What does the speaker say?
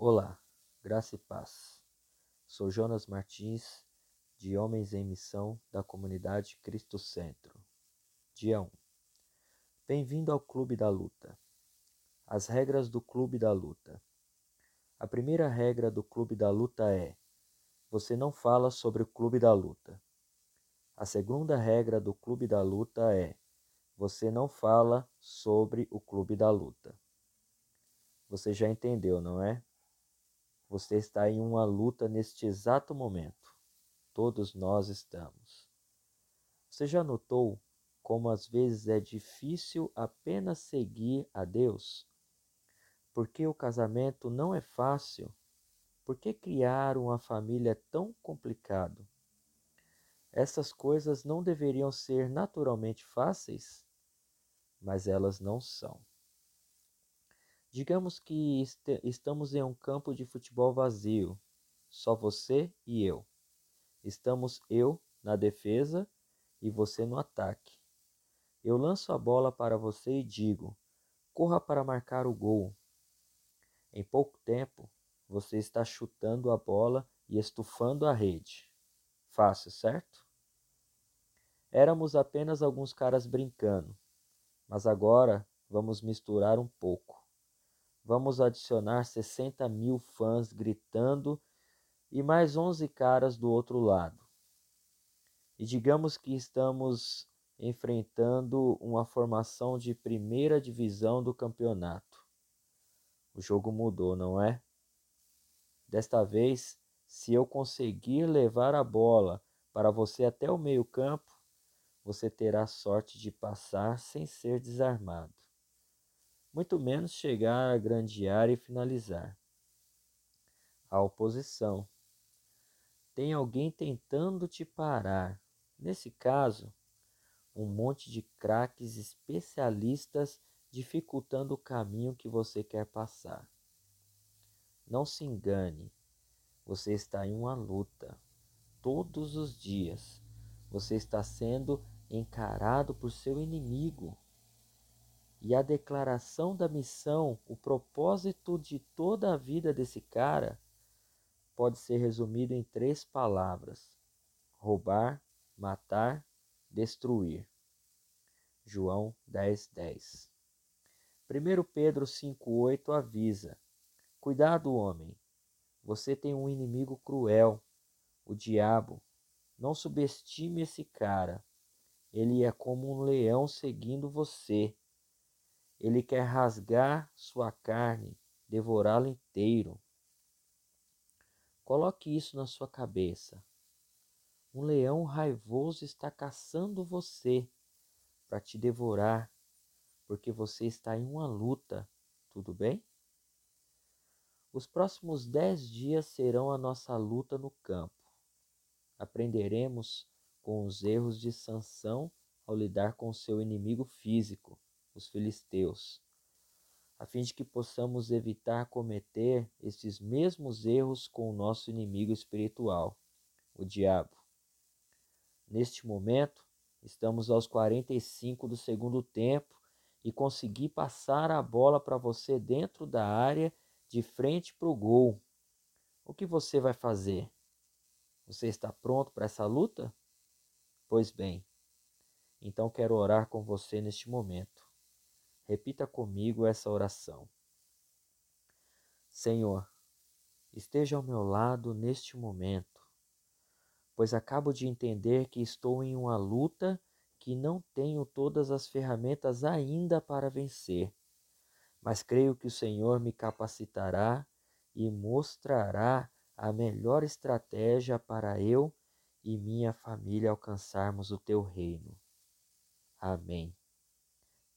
Olá, graça e paz. Sou Jonas Martins, de Homens em Missão da comunidade Cristo Centro. Dia 1. Bem-vindo ao Clube da Luta. As regras do Clube da Luta. A primeira regra do Clube da Luta é: você não fala sobre o Clube da Luta. A segunda regra do Clube da Luta é: você não fala sobre o Clube da Luta. Você já entendeu, não é? Você está em uma luta neste exato momento. Todos nós estamos. Você já notou como às vezes é difícil apenas seguir a Deus? Porque o casamento não é fácil? Por que criar uma família é tão complicado? Essas coisas não deveriam ser naturalmente fáceis, mas elas não são. Digamos que est estamos em um campo de futebol vazio, só você e eu. Estamos eu na defesa e você no ataque. Eu lanço a bola para você e digo: corra para marcar o gol. Em pouco tempo, você está chutando a bola e estufando a rede. Fácil, certo? Éramos apenas alguns caras brincando, mas agora vamos misturar um pouco. Vamos adicionar 60 mil fãs gritando e mais 11 caras do outro lado. E digamos que estamos enfrentando uma formação de primeira divisão do campeonato. O jogo mudou, não é? Desta vez, se eu conseguir levar a bola para você até o meio-campo, você terá sorte de passar sem ser desarmado muito menos chegar a grande área e finalizar. A oposição. Tem alguém tentando te parar. Nesse caso, um monte de craques especialistas dificultando o caminho que você quer passar. Não se engane, você está em uma luta. Todos os dias você está sendo encarado por seu inimigo. E a declaração da missão, o propósito de toda a vida desse cara, pode ser resumido em três palavras: roubar, matar, destruir. João 10:10. 10. 1 Pedro 5:8 avisa: Cuidado, homem. Você tem um inimigo cruel, o diabo. Não subestime esse cara. Ele é como um leão seguindo você. Ele quer rasgar sua carne, devorá-la inteiro. Coloque isso na sua cabeça. Um leão raivoso está caçando você para te devorar, porque você está em uma luta, tudo bem? Os próximos dez dias serão a nossa luta no campo. Aprenderemos com os erros de Sansão ao lidar com seu inimigo físico os filisteus, a fim de que possamos evitar cometer esses mesmos erros com o nosso inimigo espiritual, o diabo. Neste momento, estamos aos 45 do segundo tempo e consegui passar a bola para você dentro da área, de frente para o gol. O que você vai fazer? Você está pronto para essa luta? Pois bem, então quero orar com você neste momento. Repita comigo essa oração. Senhor, esteja ao meu lado neste momento, pois acabo de entender que estou em uma luta que não tenho todas as ferramentas ainda para vencer, mas creio que o Senhor me capacitará e mostrará a melhor estratégia para eu e minha família alcançarmos o teu reino. Amém.